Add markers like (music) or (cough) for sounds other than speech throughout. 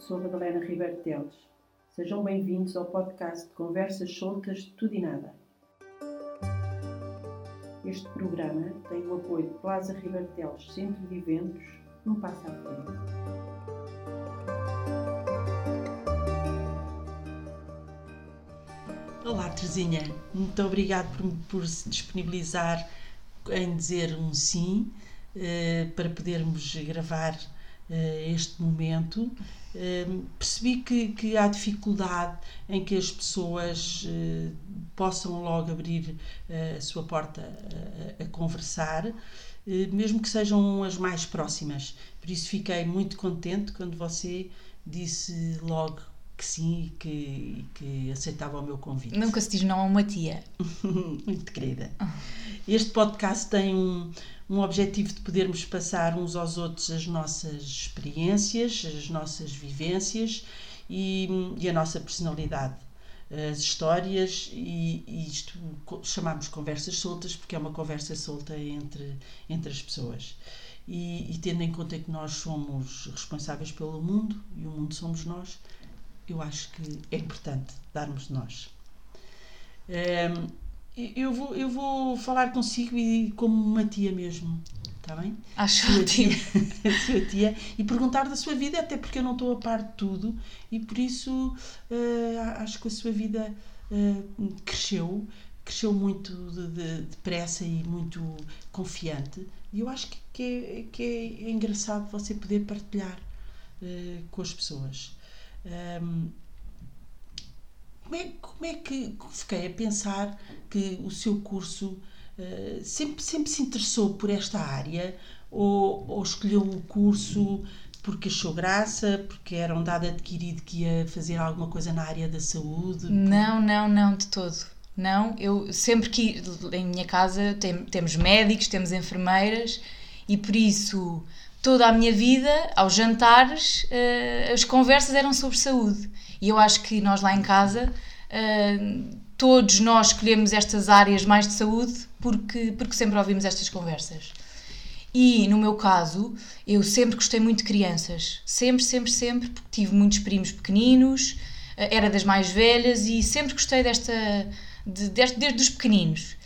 sou Madalena Ribeiro Teles. Sejam bem-vindos ao podcast de Conversas Soltas de Tudo e Nada. Este programa tem o apoio de Plaza Ribeiro Teles Centro de Eventos, um passo à frente. Olá, Terezinha. Muito obrigado por, por se disponibilizar em dizer um sim eh, para podermos gravar este momento. Eh, percebi que, que há dificuldade em que as pessoas possam logo abrir a sua porta a, a conversar, mesmo que sejam as mais próximas. Por isso fiquei muito contente quando você disse logo que sim e que, que, aceitava o meu convite. Nunca se diz não a uma tia. (laughs) Muito querida. Este podcast tem um, um objetivo de podermos passar uns aos outros as nossas experiências, as nossas vivências e, e a nossa personalidade. As histórias, e, e isto chamamos conversas soltas porque é uma conversa solta entre, entre as pessoas. E, e tendo em conta que nós somos responsáveis pelo mundo e o mundo somos nós, eu acho que é importante darmos nós. Eu, vou, eu vou falar consigo e como uma tia mesmo, está bem? Acho sua ótimo. Tia, (laughs) sua tia, e perguntar da sua vida, até porque eu não estou a par de tudo e por isso uh, acho que a sua vida uh, cresceu, cresceu muito depressa de, de e muito confiante. E eu acho que, que, é, que é, engraçado você poder partilhar uh, com as pessoas. Um, como, é, como é que fiquei a pensar que o seu curso uh, sempre, sempre se interessou por esta área ou, ou escolheu o curso porque achou graça, porque era um dado adquirido que ia fazer alguma coisa na área da saúde? Não, não, não, de todo. Não, eu sempre que em minha casa tem, temos médicos, temos enfermeiras e por isso toda a minha vida, aos jantares, uh, as conversas eram sobre saúde. E eu acho que nós lá em casa, uh, todos nós escolhemos estas áreas mais de saúde porque, porque sempre ouvimos estas conversas. E no meu caso, eu sempre gostei muito de crianças. Sempre, sempre, sempre, porque tive muitos primos pequeninos, uh, era das mais velhas e sempre gostei desta. De, deste, desde os pequeninos.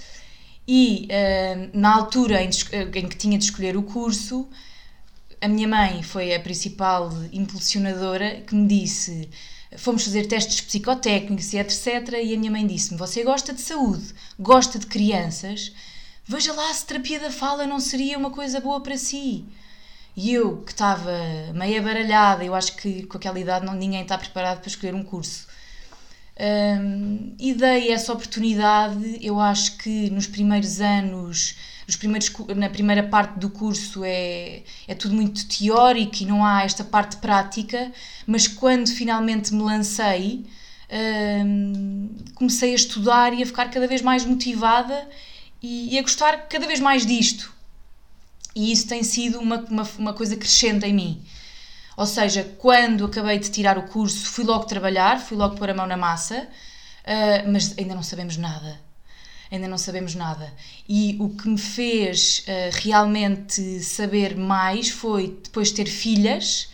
E na altura em, em que tinha de escolher o curso, a minha mãe foi a principal impulsionadora que me disse fomos fazer testes psicotécnicos e etc. E a minha mãe disse-me: Você gosta de saúde, gosta de crianças, veja lá se terapia da fala não seria uma coisa boa para si. E eu, que estava meio baralhada, eu acho que com aquela idade ninguém está preparado para escolher um curso. Um, e dei essa oportunidade, eu acho que nos primeiros anos os primeiros, na primeira parte do curso é, é tudo muito teórico e não há esta parte prática, mas quando finalmente me lancei, hum, comecei a estudar e a ficar cada vez mais motivada e, e, a gostar cada vez mais disto. E isso tem sido uma, uma, uma coisa crescente em mim. Ou seja, quando acabei de tirar o curso, fui logo trabalhar, fui logo pôr a mão na massa, uh, mas ainda não sabemos nada ainda não sabemos nada. E o que me fez uh, realmente saber mais foi depois de ter filhas,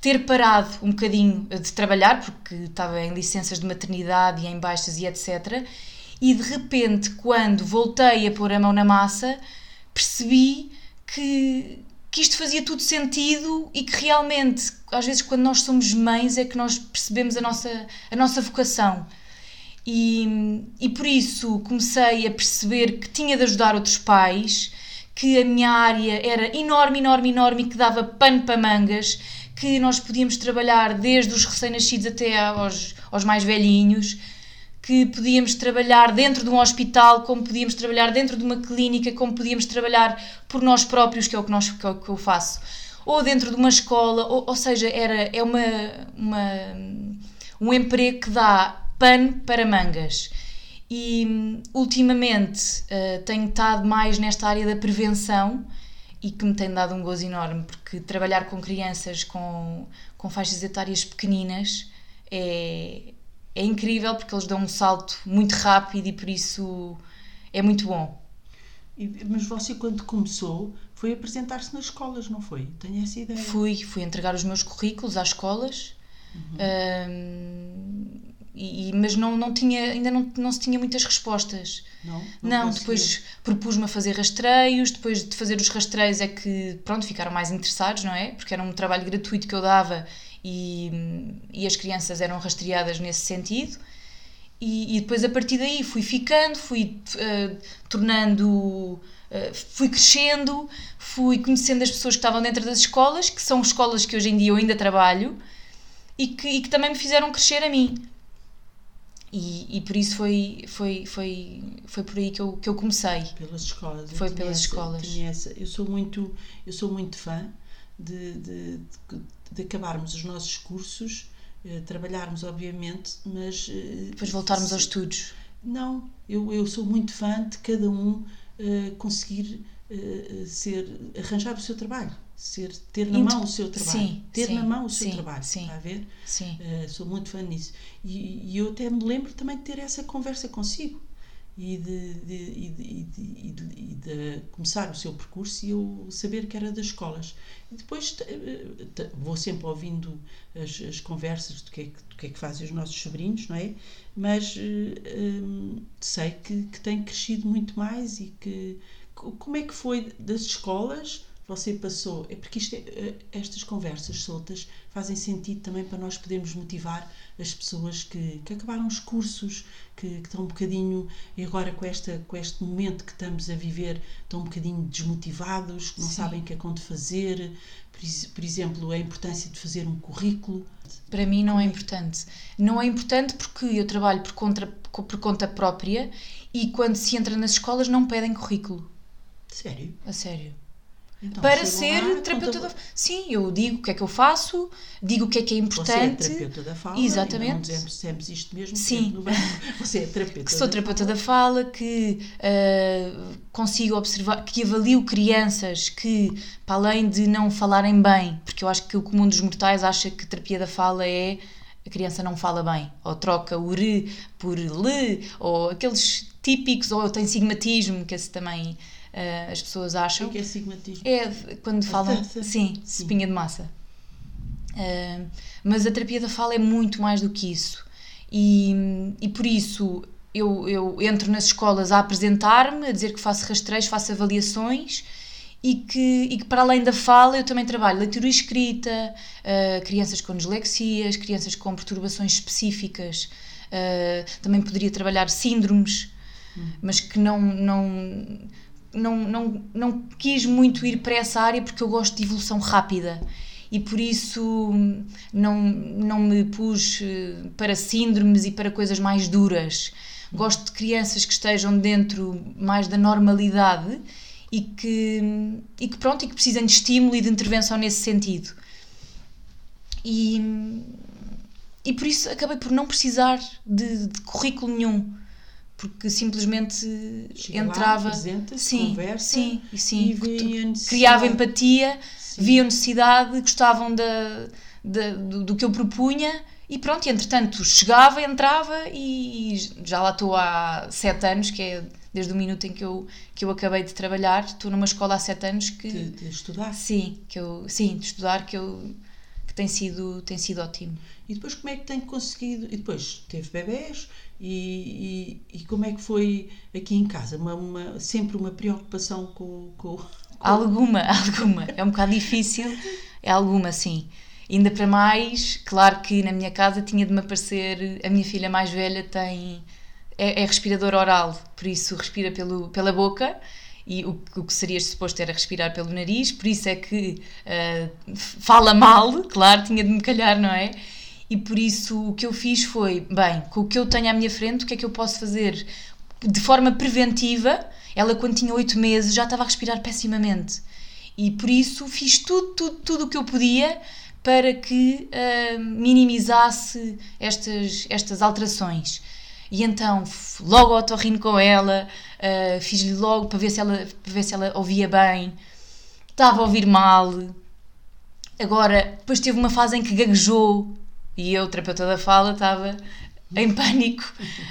ter parado um bocadinho de trabalhar, porque estava em licenças de maternidade e em baixas e etc. E de repente, quando voltei a pôr a mão na massa, percebi que, que isto fazia tudo sentido e que realmente, às vezes, quando nós somos mães, é que nós percebemos a nossa, a nossa vocação. E, e por isso comecei a perceber que tinha de ajudar outros pais, que a minha área era enorme, enorme, enorme e que dava pano para mangas, que nós podíamos trabalhar desde os recém-nascidos até aos, aos mais velhinhos, que podíamos trabalhar dentro de um hospital, como podíamos trabalhar dentro de uma clínica, como podíamos trabalhar por nós próprios, que é o que, nós, que, é que eu faço, ou dentro de uma escola, ou, ou seja, era, é uma, uma, um emprego que dá pano para mangas. E ultimamente uh, tenho estado mais nesta área da prevenção e que me tem dado um gozo enorme, porque trabalhar com crianças com, com faixas etárias pequeninas é, é incrível, porque eles dão um salto muito rápido e por isso é muito bom. Mas você, quando começou, foi apresentar-se nas escolas, não foi? Tenho essa ideia. Fui, fui entregar os meus currículos às escolas Ahm, e, e- mas não, não tinha, ainda não, não se tinha muitas respostas. Não? Não, conseguia. depois propus-me a fazer rastreios, depois de fazer os rastreios é que, pronto, ficaram mais interessados, não é? Porque era um trabalho gratuito que eu dava e, e as crianças eram rastreadas nesse sentido. E, e depois a partir daí fui ficando, fui eh, tornando, eh, fui crescendo, fui conhecendo as pessoas que estavam dentro das escolas, que são escolas que hoje em dia eu ainda trabalho e que, e que também me fizeram crescer a mim. E, e por isso foi, foi, foi, foi por aí que eu, que eu comecei. pelas escolas. Foi pelas essa- escolas. eu sou muito, eu sou muito fã de, de, de, de acabarmos os nossos cursos, eh, trabalharmos obviamente, mas eh, Depois voltarmos se- aos estudos. Não, eu, eu sou muito fã de cada um eh, conseguir ser, arranjar o seu trabalho, ser, ter na Int- mão o seu trabalho, sim, ter sim, na mão o seu sim, trabalho, sim. está a ver? Sim. Uh, sou muito fã disso. E, e eu até me lembro também de ter essa conversa consigo e de, de, de, de, começar o seu percurso e eu saber que era das escolas. E depois eh, vou sempre ouvindo as, as conversas do que, é que, do que é que fazem os nossos sobrinhos, não é? Mas hum, sei que, que tem crescido muito mais e que. co- Como é que foi das escolas? Você passou, é porque isto é, eh, estas conversas soltas fazem sentido também para nós podermos motivar as pessoas que, que acabaram os cursos, que, que estão um bocadinho, e agora com, esta, com este momento que estamos a viver, estão um bocadinho desmotivados, que não Sim. sabem o que é que hão de fazer. Por, por exemplo, a importância de fazer um currículo. Para mim não é é importante. Não é importante porque eu trabalho por conta, por conta própria e quando se entra nas escolas não pedem currículo. Sério? A sério. Então, Para ser lá, terapeuta da Sim, eu digo o que é que eu faço, digo o que é que é Você é importante. terapeuta da fala. Exatamente. Não dizemos, dissemos isto mesmo. Sim. sempre. Você é terapeuta que sou terapeuta da fala, que ah, consigo observar, que avalio crianças que, para além de não falarem bem, porque eu acho que o comum dos mortais acha que terapia da fala é a criança não fala bem, ou troca o re por le, ou aqueles típicos, ou tem sigmatismo, que esse também ah, as pessoas O acham. que é sigmatismo? É quando falam. Sim, Sim. espinha de massa. Ah, mas a terapia da fala é muito mais do que isso. E, e por isso eu, eu entro nas escolas a apresentar-me, a dizer que faço rastreios, faço avaliações e que, e que para além da fala eu também trabalho leitura e escrita, ah, crianças com dislexias, crianças com perturbações específicas. ah, também poderia trabalhar síndromes, mas que não, não, não, não, não quis muito ir para essa área porque eu gosto de evolução rápida e por isso não, não me pus eh, para síndromes e para coisas mais duras. Gosto de crianças que estejam dentro mais da normalidade e que, e que pronto, e que precisem de estímulo e de intervenção nesse sentido. E, e por isso acabei por não precisar de, de currículo nenhum, porque simplesmente Chega lá, entrava, apresenta-se, sim, conversa sim, e sim, e criava empatia, Sim. viam necessidade, gostavam da, da- do, do que eu propunha e pronto, e entretanto chegava, entrava e já lá estou há sete anos, que é desde o minuto em que eu, que eu acabei de trabalhar, estou numa escola há sete anos que de, de estudar. sim, que eu, sim, de estudar que eu que tem sido, tem sido ótimo. E depois como é que tem conseguido? E depois teve bebés e, e, e como é que foi aqui em casa? Uma, uma- sempre uma preocupação com, com, com- Alguma, (laughs) alguma. É um bocado difícil. É alguma, sim. Ainda para mais, claro que na minha casa tinha de me aparecer. A minha filha mais velha tem. É, é respirador oral, por isso respira pelo, pela boca. E o, o que seria suposto era respirar pelo nariz, por isso é que ah, fala mal, claro, tinha de me calhar, não é? E por isso o que eu fiz foi: bem, com o que eu tenho à minha frente, o que é que eu posso fazer de forma preventiva? Ela, quando tinha oito meses, já estava a respirar pessimamente. E por isso fiz tudo, tudo, tudo o que eu podia para que ah, minimizasse estas, estas alterações. E então, logo ao otorrino com ela, ah, fiz-lhe logo para ver, se ela, para ver se ela ouvia bem. Estava a ouvir mal. Agora, depois teve uma fase em que gaguejou e eu, terapeuta da fala, estava em pânico,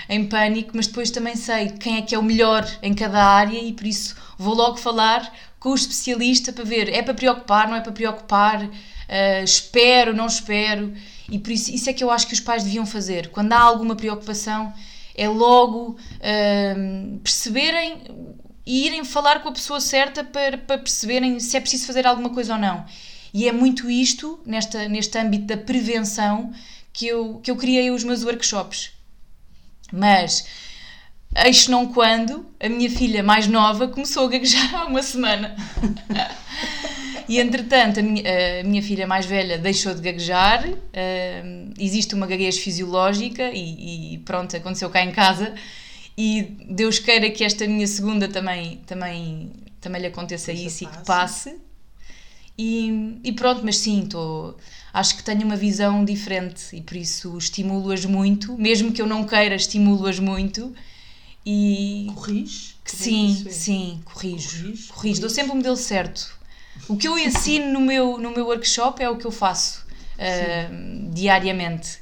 em pânico, mas depois também sei quem é que é o melhor em cada área e por isso vou logo falar com o especialista para ver é para preocupar, não é para preocupar, ah, espero, não espero. E por isso, isso é que eu acho que os pais deviam fazer. Quando há alguma preocupação, é logo hum, perceberem e irem falar com a pessoa certa para, para perceberem se é preciso fazer alguma coisa ou não. E é muito isto, nesta, neste âmbito da prevenção, que eu, que eu criei os meus workshops. Mas, eis não quando, a minha filha mais nova começou a gaguejar há uma semana. (laughs) e entretanto, a minha, a minha, filha mais velha deixou de gaguejar, uh, existe uma gaguez fisiológica e, e, pronto, aconteceu cá em casa. E Deus queira que esta minha segunda também, também, também lhe aconteça isso, isso e que passe. E, e pronto, mas sim, estou acho que tenho uma visão diferente e por isso estimulo-as muito, mesmo que eu não queira, estimulo-as muito. E corrige? Sim, é sim, corrijo. Corrige, corrijo. Dou sempre o modelo certo. O que eu ensino no meu, no meu workshop é o que eu faço uh, diariamente.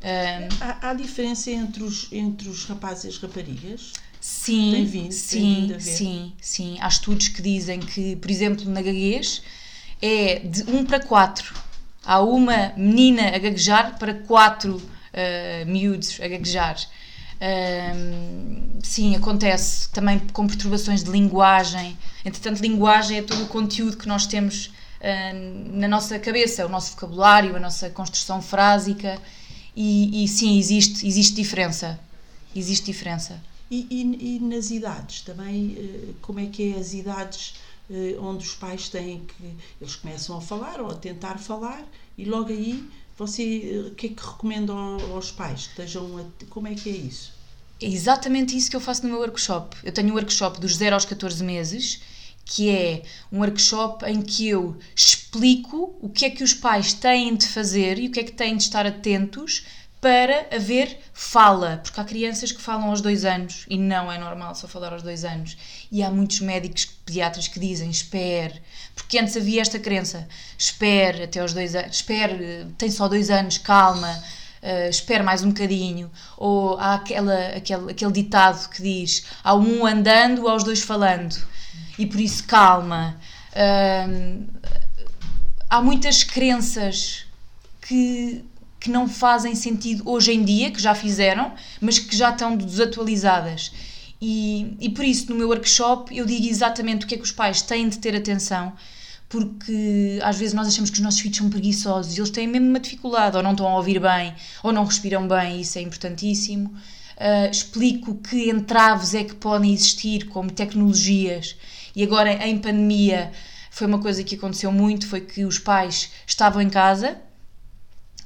Uh, há, há, diferença entre os, entre os rapazes e as raparigas? Sim, vindo, sim, vindo sim, sim. Há estudos que dizem que, por exemplo, na gaguez é de 1 para 4 há uma menina a gaguejar para quatro uh, miúdos a gaguejar. Uh, sim, acontece também com perturbações de linguagem. Entretanto, linguagem é todo o conteúdo que nós temos uh, na nossa cabeça, o nosso vocabulário, a nossa construção frásica. E, e sim, existe, existe diferença. Existe diferença. E, e, e nas idades também, eh, como é que é as idades eh, onde os pais têm que. Eles começam a falar ou a tentar falar e logo aí você. Eh, o que é que recomenda aos pais? Estejam. A, como é que é isso? É exatamente isso que eu faço no meu workshop. Eu tenho um workshop dos 0 aos 14 meses, que é um workshop em que eu explico o que é que os pais têm de fazer e o que é que têm de estar atentos para haver fala, porque há crianças que falam aos dois anos e não é normal só falar aos dois anos. E há muitos médicos pediatras que dizem: espere, porque antes havia esta crença: espere até aos dois anos, espere, tem só dois anos, calma, uh, espere mais um bocadinho. Ou há aquela, aquele, aquele ditado que diz: há um andando, aos dois falando, e por isso calma. Uh, há muitas crenças que que não fazem sentido hoje em dia, que já fizeram, mas que já estão desatualizadas. E, e por isso, no meu workshop, eu digo exatamente o que é que os pais têm de ter atenção, porque às vezes nós achamos que os nossos filhos são preguiçosos e eles têm mesmo uma dificuldade, ou não estão a ouvir bem, ou não respiram bem, isso é importantíssimo. Uh, explico que entraves é que podem existir, como tecnologias, e agora em pandemia foi uma coisa que aconteceu muito, foi que os pais estavam em casa,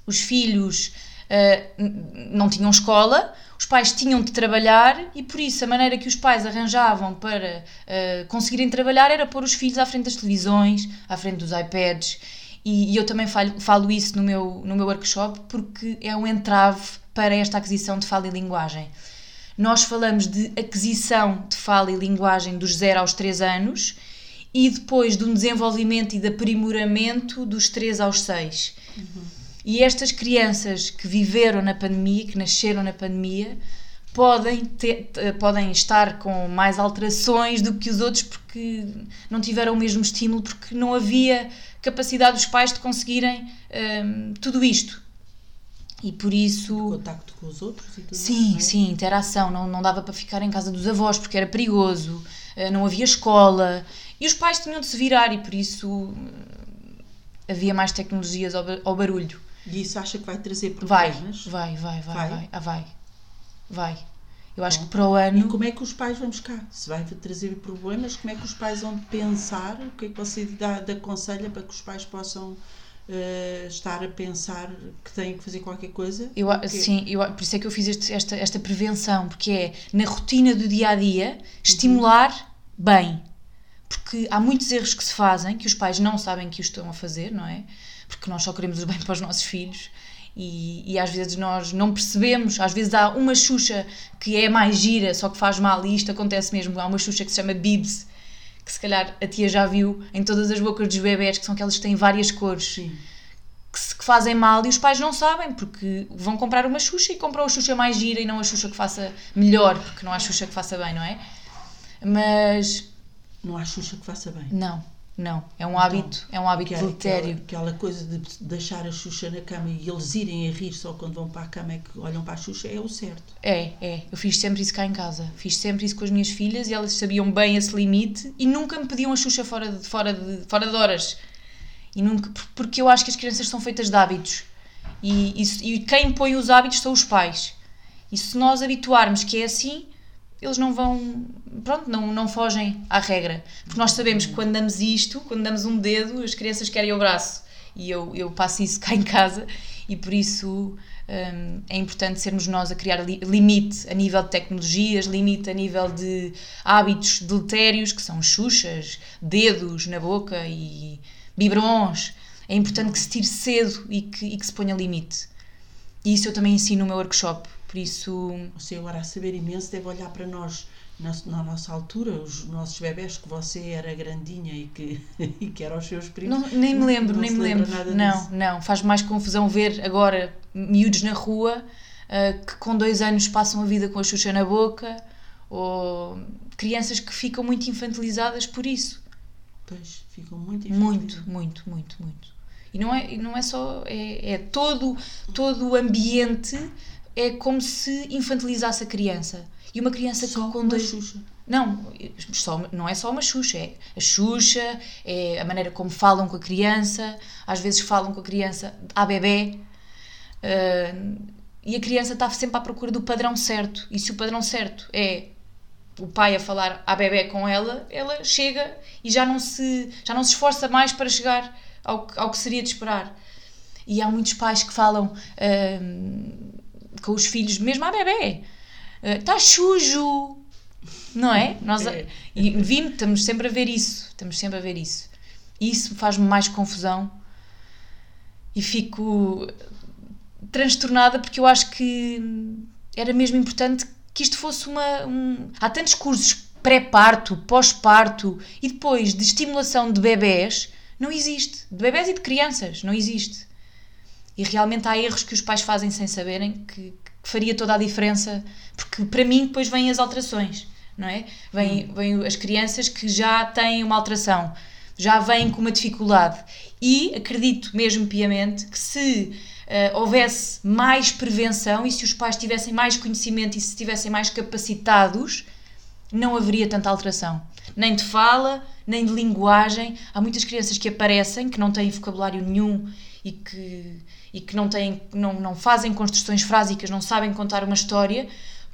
os filhos uh, não tinham escola, os pais tinham de trabalhar e por isso a maneira que os pais arranjavam para uh, conseguirem trabalhar era pôr os filhos à frente das televisões, à frente dos iPads. E, e eu também falo, falo, isso no meu, no meu workshop porque é um entrave para esta aquisição de fala e linguagem. Nós falamos de aquisição de fala e linguagem dos 0 aos 3 anos e depois de um desenvolvimento e de aprimoramento dos 3 aos 6. Uhum. E estas crianças que viveram na pandemia, que nasceram na pandemia, podem, ter, podem estar com mais alterações do que os outros porque não tiveram o mesmo estímulo, porque não havia capacidade dos pais de conseguirem um, tudo isto. E por isso. O contacto com os outros e tudo Sim, mais, é? sim, interação. Não, não dava para ficar em casa dos avós porque era perigoso, eh, não havia escola. E os pais tinham de se virar e por isso hum, havia mais tecnologias ao barulho. E isso acha que vai trazer problemas? Vai, vai, vai, vai, vai. Ah, vai. vai. Eu acho Bom, que para o ano. E como é que os pais vão buscar? Se vai trazer problemas, como é que os pais vão pensar? O que é que você dá, dá aconselha para que os pais possam uh, estar a pensar que têm que fazer qualquer coisa? Eu, porque... Sim, eu, por isso é que eu fiz este, esta, esta prevenção, porque é na rotina do dia a dia estimular uhum. bem. Porque há muitos erros que se fazem que os pais não sabem que o estão a fazer, não é? Porque nós só queremos o bem para os nossos filhos. E, e, às vezes nós não percebemos, às vezes há uma Xuxa que é mais gira, só que faz mal, e isto acontece mesmo. Há uma Xuxa que se chama Bibs, que se calhar a tia já viu em todas as bocas dos bebés, que são aquelas que têm várias cores. Sim. Que, se, que fazem mal e os pais não sabem, porque vão comprar uma Xuxa e compram a Xuxa mais gira e não a Xuxa que faça melhor, porque não há Xuxa que faça bem, não é? Mas. Não há Xuxa que faça bem. Não Não, é um hábito, é um hábito Aquela, deletério. aquela, aquela coisa de deixar a Xuxa na cama e eles irem a rir só quando vão para a cama é que olham para a Xuxa é o certo. É, é. Eu fiz sempre isso cá em casa. Fiz sempre isso com as minhas filhas e elas sabiam bem esse limite e nunca me pediam a Xuxa fora de, fora de, fora de horas. E nunca, porque eu acho que as crianças são feitas de hábitos. E, isso, e quem põe os hábitos são os pais. E se nós habituarmos que é assim, eles não vão, pronto, não, não fogem à regra. Porque nós sabemos que quando damos isto, quando damos um dedo, as crianças querem o braço. E eu, eu passo isso (laughs) cá em casa e por isso hum, é importante sermos nós a criar li limite a nível de tecnologias, limite a nível de hábitos deletérios, que são xuxas, dedos na boca e biberons. É importante que se tire cedo e que, e que se ponha limite. E isso eu também ensino no meu workshop. Por isso. Você agora a saber imenso deve olhar para nós na, na, nossa altura, os nossos bebés, que você era grandinha e que, (laughs) e que eram os seus primos. Não, nem me lembro, não nem me lembro. Não, disso. não. Faz mais confusão ver agora miúdos na rua uh, que com dois anos passam a vida com a xuxa na boca ou crianças que ficam muito infantilizadas por isso. Pois, ficam muito infantilizadas. Muito, muito, muito, muito. E não é, não é só. É, é todo, todo o ambiente é como se infantilizasse a criança. E uma criança só com dois. Xuxa. Não, só, não é só uma Xuxa, é a Xuxa, é a maneira como falam com a criança, às vezes falam com a criança à bebê, uh, e a criança está sempre à procura do padrão certo. E se o padrão certo é o pai a falar à bebê com ela, ela chega e já não se, já não se esforça mais para chegar ao, ao que seria de esperar. E há muitos pais que falam. Uh, com os filhos, mesmo à bebê. Está uh, sujo! Não é? Nós, é. E vimos, estamos sempre a ver isso. Estamos sempre a ver isso. E isso faz-me mais confusão e fico transtornada porque eu acho que era mesmo importante que isto fosse uma. Um... Há tantos cursos pré-parto, pós-parto e depois de estimulação de bebés, não existe. De bebés e de crianças, não existe. E realmente há erros que os pais fazem sem saberem que, que faria toda a diferença, porque para mim depois vêm as alterações, não é? Vêm, hum. vêm as crianças que já têm uma alteração, já vêm com uma dificuldade. E acredito mesmo piamente que se uh, houvesse mais prevenção e se os pais tivessem mais conhecimento e se estivessem mais capacitados, não haveria tanta alteração. Nem de fala, nem de linguagem. Há muitas crianças que aparecem que não têm vocabulário nenhum e que, e que não, têm, não, não fazem construções frásicas, não sabem contar uma história,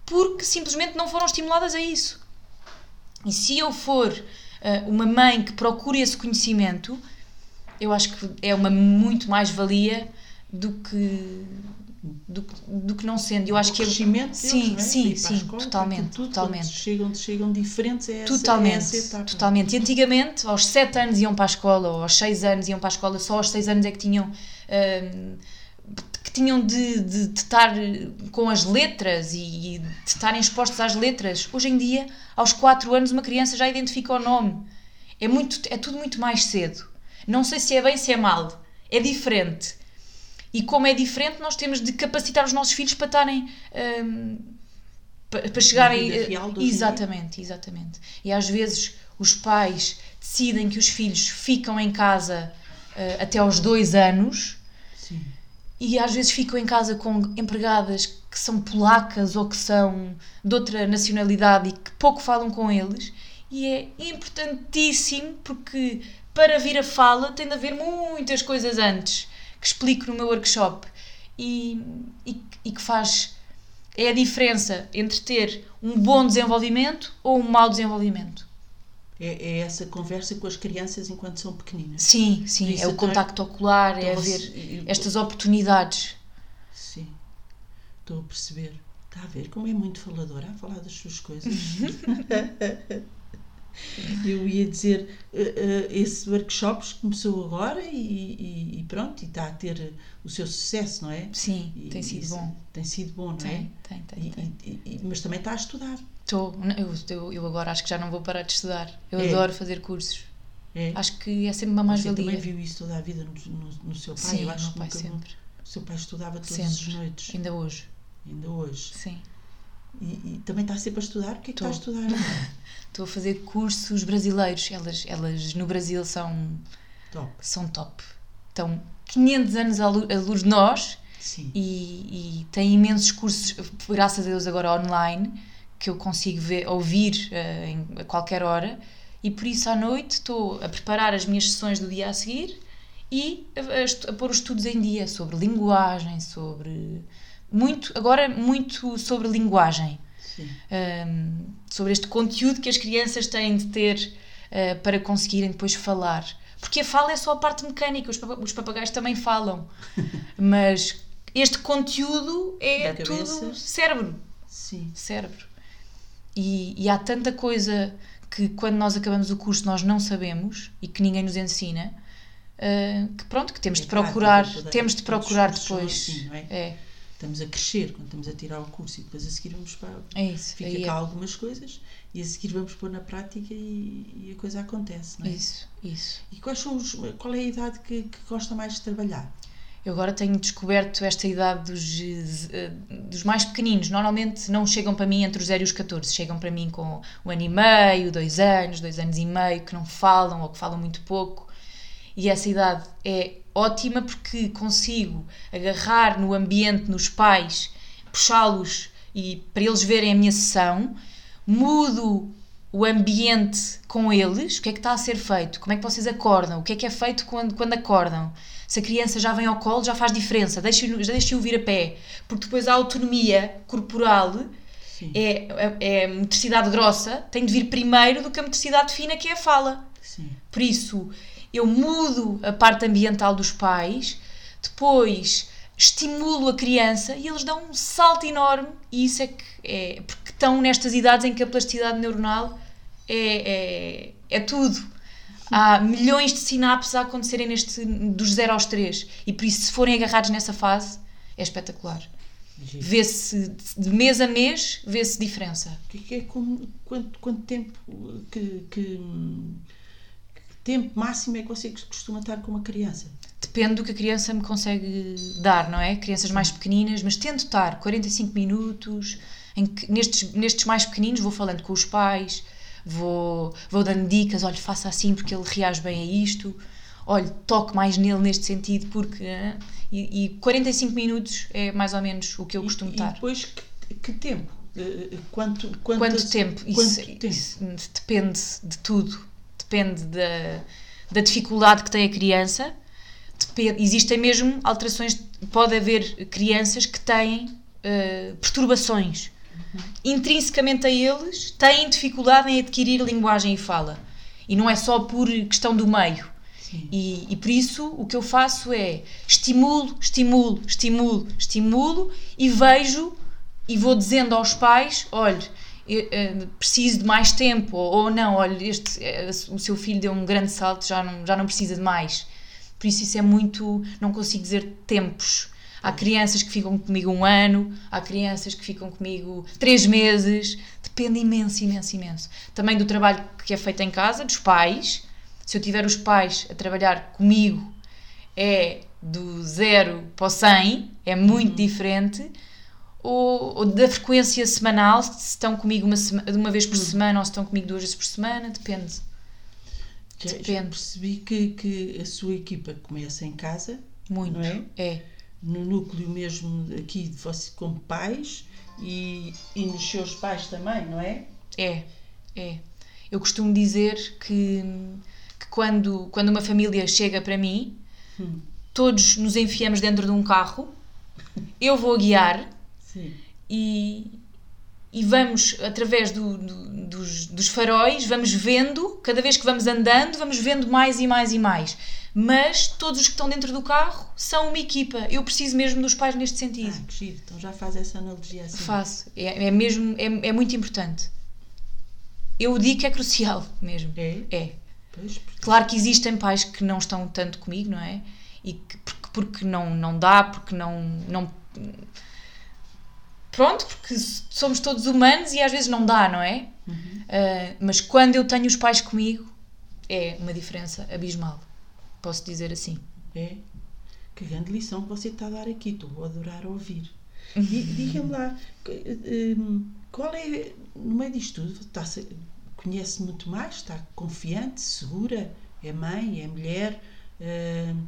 porque simplesmente não foram estimuladas a isso. E se eu for uh, uma mãe que procure esse conhecimento, eu acho que é uma muito mais valia do que do, do que não sendo. Eu acho o que é crescimento sim, deles, sim, é? sim, escola, totalmente, tudo, totalmente. Chegam, chegam diferentes a essa, totalmente, a essa etapa. totalmente. E antigamente, aos 7 anos iam para a escola, ou aos 6 anos iam para a escola, só aos 6 anos é que tinham hum, que tinham de, de, de, estar com as letras e de estarem expostos às letras. Hoje em dia, aos 4 anos, uma criança já identifica o nome. É, muito, é tudo muito mais cedo. Não sei se é bem, se é mal. É diferente. E como é diferente, nós temos de capacitar os nossos filhos para estarem. Um, para, para chegarem. Real exatamente, exatamente. E às vezes os pais decidem que os filhos ficam em casa uh, até aos dois anos. E às vezes ficam em casa com empregadas que são polacas ou que são de outra nacionalidade e que pouco falam com eles. E é importantíssimo porque para vir a fala tem de haver muitas coisas antes que explico no meu workshop e, e, e, que faz. É a diferença entre ter um bom desenvolvimento ou um mau desenvolvimento. É, é essa conversa com as crianças enquanto são pequeninas. Sim, sim. É o contacto ocular, é haver estas oportunidades. Sim, estou a perceber. Está a ver como é muito faladora a falar das suas coisas. (laughs) Eu ia dizer, uh, uh, esse workshop começou agora e, e, e, pronto, e está a ter o seu sucesso, não é? Sim, e, tem sido bom. Tem sido bom, não tem, é? Tem, tem, tem. mas também está a estudar. Estou, eu, eu, eu, agora acho que já não vou parar de estudar. Eu é. adoro fazer cursos. É. Acho que é sempre uma mais-valia. Você também viu isso toda a vida no, no, no seu pai? Sim, eu acho meu pai sempre. O seu pai estudava todas sempre. as noites. Ainda hoje. Ainda hoje. Sim. E, e também está sempre a estudar? O que é que está a estudar? (laughs) Estou a fazer cursos brasileiros. Elas, elas no Brasil são, Top. são top. Estão 500 anos à lu- à luz de nós Sim. e, e tem imensos cursos, graças a Deus, agora online, que eu consigo ver, ouvir eh, em, a qualquer hora. E por isso, à noite, estou a preparar as minhas sessões do dia a seguir e a, a a pôr os estudos em dia sobre linguagem, sobre. Muito, agora, muito sobre linguagem. Um, sobre este conteúdo que as crianças têm de ter uh, para conseguirem depois falar. Porque a fala é só a parte mecânica, os, papa- os papagaios também falam. (laughs) Mas este conteúdo é tudo cérebro. Sim. Cérebro. E, e há tanta coisa que quando nós acabamos o curso nós não sabemos e que ninguém nos ensina. uh, que pronto, que temos É de procurar, toda- temos de procurar depois. assim, é? é, Estamos a crescer quando estamos a tirar o curso e depois a seguir vamos para. é isso. Fica aí é- cá algumas coisas e a seguir vamos pôr na prática e, e a coisa acontece, não é? Isso, isso. E quais são os, qual é a idade que, que gosta mais de trabalhar? Eu agora tenho descoberto esta idade dos, dos mais pequeninos. Normalmente não chegam para mim entre os 0 e os 14, chegam para mim com um ano e meio, dois anos, dois anos e meio, que não falam ou que falam muito pouco. E essa idade é ótima porque consigo agarrar no ambiente, nos pais, puxá-los e para eles verem a minha sessão, mudo o ambiente com eles, o que é que está a ser feito, como é que vocês acordam, o que é que é feito quando, quando acordam. Se a criança já vem ao colo, já faz diferença, deixem-o deixem vir a pé, porque depois a autonomia corporal é, é, é motricidade grossa, tem de vir primeiro do que a motricidade fina, que é a fala. Sim. Por isso, eu mudo a parte ambiental dos pais, depois estimulo a criança e eles dão um salto enorme. E isso é que é. Porque estão nestas idades em que a plasticidade neuronal é, é, é tudo. Há milhões de sinapses a acontecerem neste, dos 0 aos 3. E por isso, se forem agarrados nessa fase, é espetacular. Vê-se de mês a mês, vê-se diferença. O que é que é como, quanto, quanto tempo que, que, que tempo máximo é que você costuma estar com uma criança? Depende do que a criança me consegue dar, não é? Crianças mais pequeninas, mas tento estar 45 minutos. Que, nestes, nestes mais pequeninos vou falando com os pais, vou, vou dando dicas, olha, faça assim porque ele reage bem a isto, olha, toque mais nele neste sentido porque. E, e 45 minutos é mais ou menos o que eu costumo e, estar. E depois, que, que tempo? Eh, Quanto, Quanto quantas- tempo? Quanto Isso, tempo? isso depende de tudo. Depende da, da dificuldade que tem a criança. Depende- existem mesmo alterações. Pode haver crianças que têm eh, perturbações. Intrinsecamente a eles, têm dificuldade em adquirir linguagem e fala. E não é só por questão do meio. E, e por isso o que eu faço é estimulo, estimulo, estimulo, estimulo e vejo e vou dizendo aos pais: olha, preciso de mais tempo, ou, não, olha, este, eh, o seu filho deu um grande salto, já não, já não precisa de mais. Por isso, isso é muito. Não consigo dizer tempos. Há crianças que ficam comigo um ano, há crianças que ficam comigo três meses. Depende imenso, imenso, imenso. Também do trabalho que é feito em casa, dos pais. Se eu tiver os pais a trabalhar comigo, é do zero para o 100, é muito diferente. Ou, ou da frequência semanal, se estão comigo uma, sema- uma vez por semana ou se estão comigo duas vezes por semana, depende. Já, já Depende. percebi que, que a sua equipa começa em casa, Muito. é? É. No núcleo mesmo aqui de você como pais e, e nos seus pais também, não é? É, é. Eu costumo dizer que, que quando, quando uma família chega para mim, Hum. todos nos enfiamos dentro de um carro, eu vou guiar Sim. e, e vamos, através do- do- dos, dos faróis, vamos vendo, cada vez que vamos andando, vamos vendo mais e mais e mais. Mas todos os que estão dentro do carro são uma equipa. Eu preciso mesmo dos pais neste sentido. Ah, que giro. Então já faz essa analogia assim. Faço. É, é mesmo, é, é muito importante. Eu digo que é crucial mesmo. É? É. Pois, porque- Claro que existem pais que não estão tanto comigo, não é? E que, porque, porque não, não dá, porque não, não. Pronto, porque somos todos humanos e às vezes não dá, não é? Ah, mas quando eu tenho os pais comigo, é uma diferença abismal. Posso dizer assim. É. Que grande lição que você está a dar aqui. Estou a adorar ouvir. Di- Diga-me lá, que, hum, qual é, no meio disto tudo, está conhece muito mais, está confiante, segura, é mãe, é mulher, hum,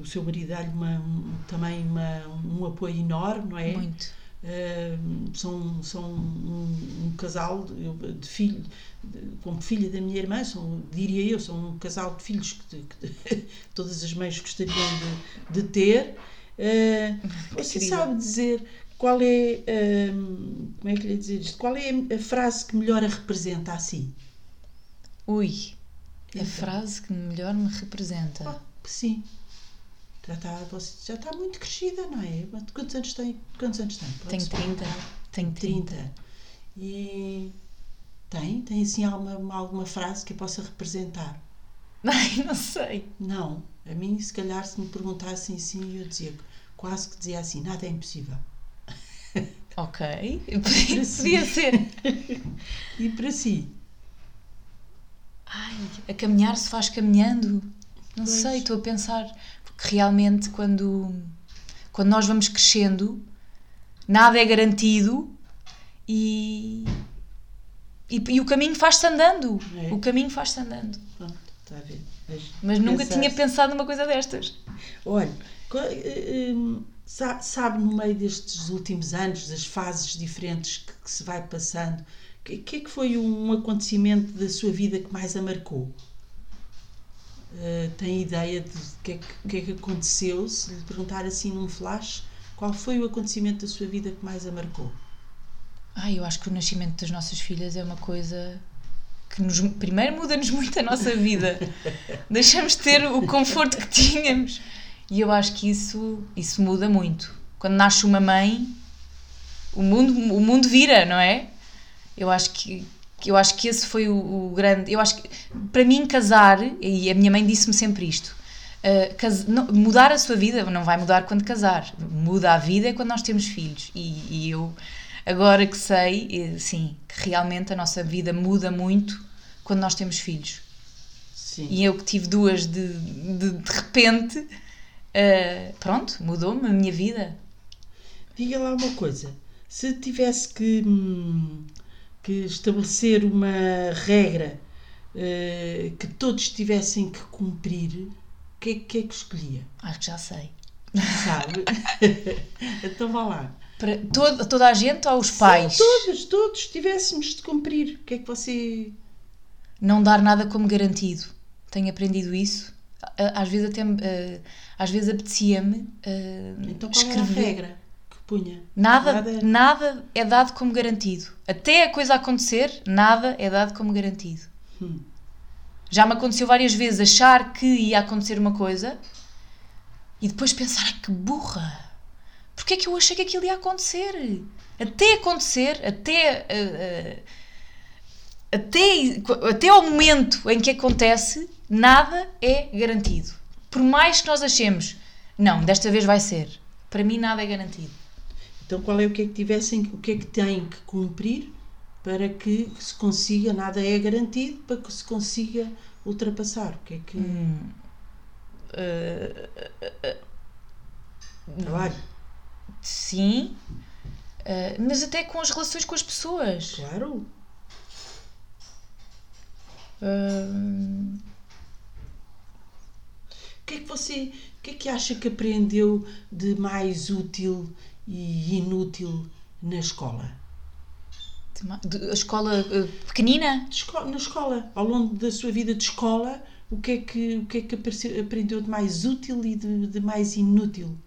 o seu marido dá-lhe uma- um- também uma- um apoio enorme, não é? Muito. Uh, são, são um, um casal de, de filho, de- como filha da minha irmã, são, diria eu, são um casal de filhos que, que (laughs) todas as mães gostariam de, de ter. Uh, você querida. sabe dizer qual é, um, como é que lhe dizer isto? Qual é a frase que melhor a representa assim? Ui, a Então. frase que melhor me representa. Ah, sim. Já está, já está muito crescida, não é? Quantos anos tem? Quantos anos tem? Tenho ser? 30. Tenho 30. 30. E tem? Tem assim alguma, alguma frase que eu possa representar? (laughs) Ai, não sei. Não. A mim, se calhar, se me perguntassem assim, eu dizia, quase que dizia assim, nada é impossível. Ok. (laughs) Podia, (laughs) podia ser. E para si? Ai, a caminhar se faz caminhando. Não Pois. sei, estou a pensar. Realmente, quando, quando nós vamos crescendo, nada é garantido e, e, e o caminho faz-se andando. É. O caminho faz-se andando. Pronto, está a ver. Mas, Mas nunca tinha pensado numa coisa destas. Olha, eh, sa- sabe, no meio destes últimos anos, das fases diferentes que, que se vai passando, o que, que é que foi um acontecimento da sua vida que mais a marcou? Eh, tem ideia de o que, é que, que é que aconteceu? Se lhe perguntar assim num flash, qual foi o acontecimento da sua vida que mais a marcou? Ai, eu acho que o nascimento das nossas filhas é uma coisa que nos, primeiro muda-nos muito a nossa vida. (laughs) Deixamos de ter o conforto que tínhamos. E eu acho que isso, isso muda muito. Quando nasce uma mãe, o mundo, o mundo vira, não é? Eu acho que eu acho que esse foi o, o grande. Eu acho que para mim casar e a minha mãe disse-me sempre isto. uh, cas- não- mudar a sua vida não vai mudar quando casar. Muda a vida é quando nós temos filhos. E, e eu agora que sei, eh, sim, que realmente a nossa vida muda muito quando nós temos filhos. Sim. E eu que tive duas de, de, de repente, eh, pronto, mudou-me a minha vida. Diga lá uma coisa. Se tivesse que, hum, que estabelecer uma regra eh, que todos tivessem que cumprir, o que, é- que é que escolhia? Acho que já sei. Sabe? (laughs) então vá lá. Para toda, toda a gente ou os pais? Sim, todos, todos tivéssemos de cumprir. O que é que você. Não dar nada como garantido. Tenho aprendido isso. A- Às vezes até eh, às vezes apetecia-me eh, Então qual era a escrever. regra que punha? Nada, Nada- nada é dado como garantido. Até a coisa acontecer, nada é dado como garantido. Hum. Já me aconteceu várias vezes achar que ia acontecer uma coisa e depois pensar, ai que burra! Porquê é que eu achei que aquilo ia acontecer? Até acontecer, até, eh, eh, até, até ao momento em que acontece, nada é garantido. Por mais que nós achemos, não, desta vez vai ser. Para mim nada é garantido. Então qual é o que é que tivessem, o que é que têm que cumprir para que se consiga, nada é garantido, para que se consiga ultrapassar? O que é que. Trabalho, Sim, eh, mas até com as relações com as pessoas. claro. Hum, O que é que você, o que é que acha que aprendeu de mais útil e inútil na escola? a escola eh, pequenina? Esco- na escola, ao longo da sua vida de escola, o que é que, o que, é que aprendeu de mais útil e de, de mais inútil?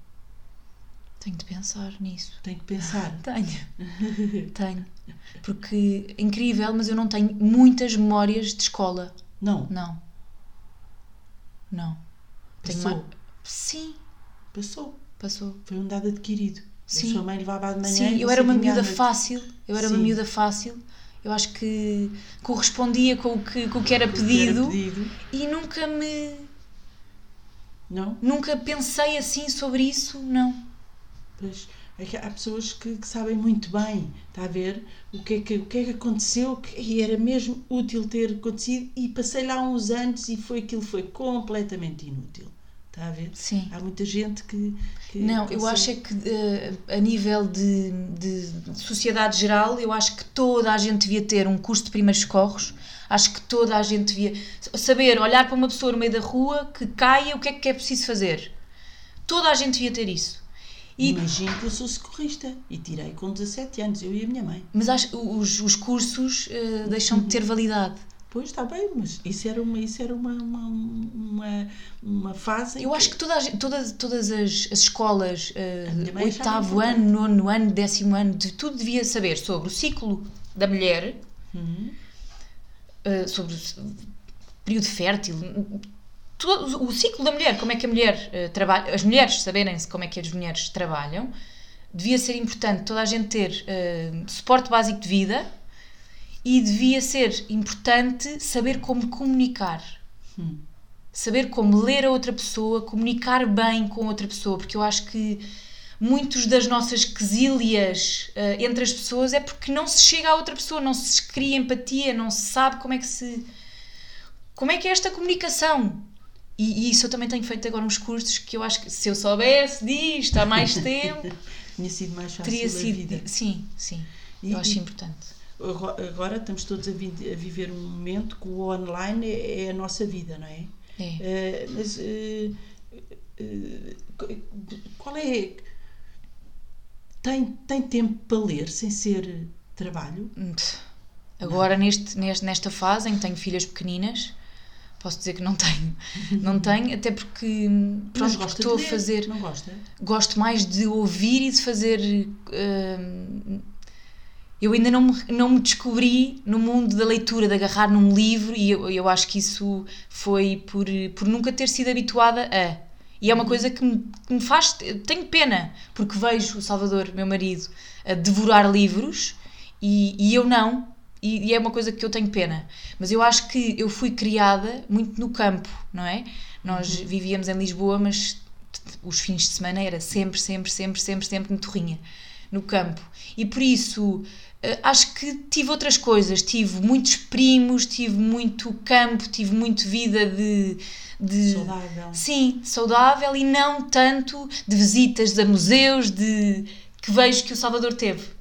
Tenho de pensar nisso. Tem que pensar. (laughs) Tenho. (laughs) tenho. Porque é incrível, mas eu não tenho muitas memórias de escola. Não, Não. Não. Tenho passou. mais- Sim, Passou. passou. Foi um dado adquirido. Sim. Sua mãe levava de manhã Sim, eu era uma miúda fácil. Eu era uma Sim. miúda fácil. Eu acho que correspondia com o que, com o que era O que era pedido pedido. e nunca me. Não? Nunca pensei assim sobre isso, não. Pois, é que há pessoas que, que sabem muito bem, está a ver, o que é que, o que, é que aconteceu que, e era mesmo útil ter acontecido e passei lá uns anos e foi aquilo foi completamente inútil. Está a ver? Sim. Há muita gente que. que Não, que eu consegue- acho é que eh, a nível de, de sociedade geral, eu acho que toda a gente devia ter um curso de primeiros socorros. Acho que toda a gente devia saber olhar para uma pessoa no meio da rua que caia, o que é que é preciso fazer. Toda a gente devia ter isso. E, Imagino que eu sou socorrista e tirei com 17 anos, eu e a minha mãe. mas acho, os, os cursos eh, deixam de ter validade. Pois está bem, mas isso era uma, isso era uma, uma, uma, uma fase. Eu acho que toda a gente- todas, as, as escolas, achava oitavo ano, nono ano, décimo ano, de tudo devia saber sobre o ciclo da mulher, Uhum. eh, sobre o período fértil, todo, o ciclo da mulher, como é que a mulher eh, trabalha, as mulheres saberem-se como é que as mulheres trabalham, devia ser importante toda a gente ter suporte básico de vida e devia ser importante saber como comunicar. Hum. Saber como ler a outra pessoa, comunicar bem com outra pessoa, porque eu acho que muitos das nossas quesílias eh, entre as pessoas é porque não se chega a outra pessoa, não se cria empatia, não se sabe como é que se. Como é que é esta comunicação? E, e isso eu também tenho feito agora uns cursos que eu acho que se eu soubesse disto há mais (laughs) tempo, Tinha sido mais fácil teria sido. vida. Sim, sim. E- eu acho e- importante. Agora estamos todos a, vi- a viver um momento que o online é, é a nossa vida, não é? É. Eh, mas eh, eh, qual é. Tem, tem tempo para ler sem ser trabalho? Hum. Agora, neste, neste, nesta fase em que tenho filhas pequeninas, posso dizer que não tenho. (laughs) Não tenho, até porque, Mas pronto, porque estou a fazer. Não gosta? Gosto mais de ouvir e de fazer. Eu ainda não me, não me descobri no mundo da leitura, de agarrar num livro, e eu, eu acho que isso foi por, por nunca ter sido habituada a. E é uma coisa que me, que me faz. Tenho pena, porque vejo o Salvador, meu marido, a devorar livros e, e eu não. E, e é uma coisa que eu tenho pena. Mas eu acho que eu fui criada muito no campo, não é? Nós vivíamos em Lisboa, mas os fins de semana era sempre, sempre, sempre, sempre, sempre no Torrinha, no campo. E por isso acho que tive outras coisas. Tive muitos primos, tive muito campo, tive muito vida de. de Saudável. Sim, saudável e não tanto de visitas a museus, de que vejo que o Salvador teve.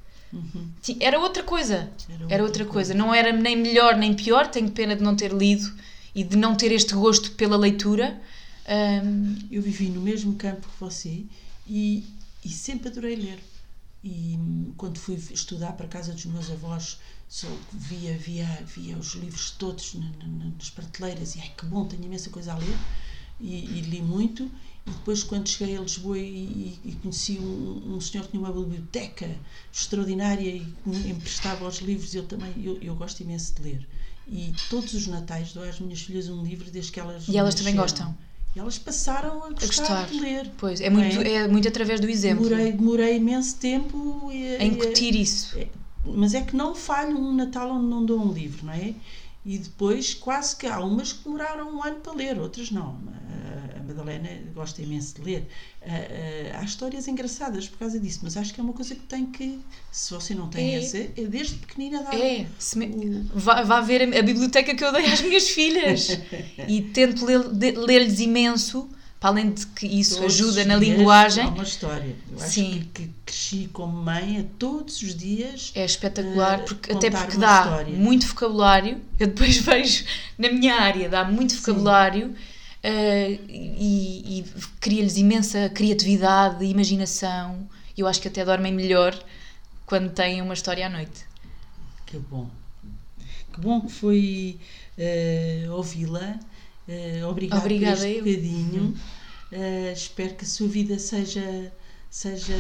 Sim, Era outra coisa. Era Era, outra outra coisa. Não era nem melhor nem pior. Tenho pena de não ter lido e de não ter este gosto pela leitura. Ahm, Eu vivi no mesmo campo que você e, e sempre adorei ler. E hum, quando fui estudar para casa dos meus avós, só via, via, via os livros todos na- na- nas prateleiras e ai que bom, tenho imensa coisa a ler. E, e li muito. E depois, quando cheguei a Lisboa e, e- conheci um, um senhor que tinha uma biblioteca extraordinária e que me emprestava os livros, eu também eu, eu gosto imenso de ler. E todos os natais dou às minhas filhas um livro desde que elas E elas também nasceram. gostam? E elas passaram a gostar, gostar. de ler. pois, é muito, é muito através do exemplo. Demorei, demorei imenso tempo e- A incutir isso. mas é que não falho um Natal onde não dou um livro, não é? E depois quase que há umas que demoraram um ano para ler, outras não. Madalena gosta imenso de ler. A- a- Há histórias engraçadas por causa disso, mas acho que é uma coisa que tem que, se você não tem É. essa, é desde pequenina dar. É, me- o- vá, vá ver a, a biblioteca que eu dei às minhas filhas (laughs) e tento ler- ler-lhes imenso, para além de que isso todos ajuda na linguagem. Há uma história. Eu acho Sim. que, que cresci como mãe a todos os dias. É espetacular, eh, porque, até porque dá história. muito vocabulário. Eu depois (laughs) vejo na minha área, dá muito vocabulário eh, e, e cria-lhes imensa criatividade, imaginação. Eu acho que até dormem melhor quando têm uma história à noite. Que bom. Que bom que foi eh, ouvi-la. Eh, obrigada, Obrigada por este eu. bocadinho. Eh, espero que a sua vida seja, seja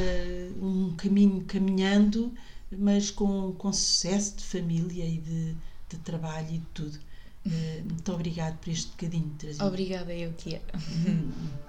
um caminho caminhando, mas com, com sucesso de família e de, de trabalho e de tudo. Eh, muito obrigada por este bocadinho, Terezinha. Obrigada, eu, tia. (laughs) Hum.